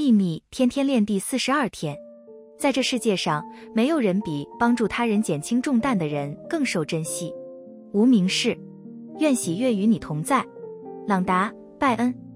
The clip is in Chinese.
秘密天天练第四十二天。在这世界上没有人比帮助他人减轻重担的人更受珍惜。无名氏愿喜悦与你同在。朗达拜恩。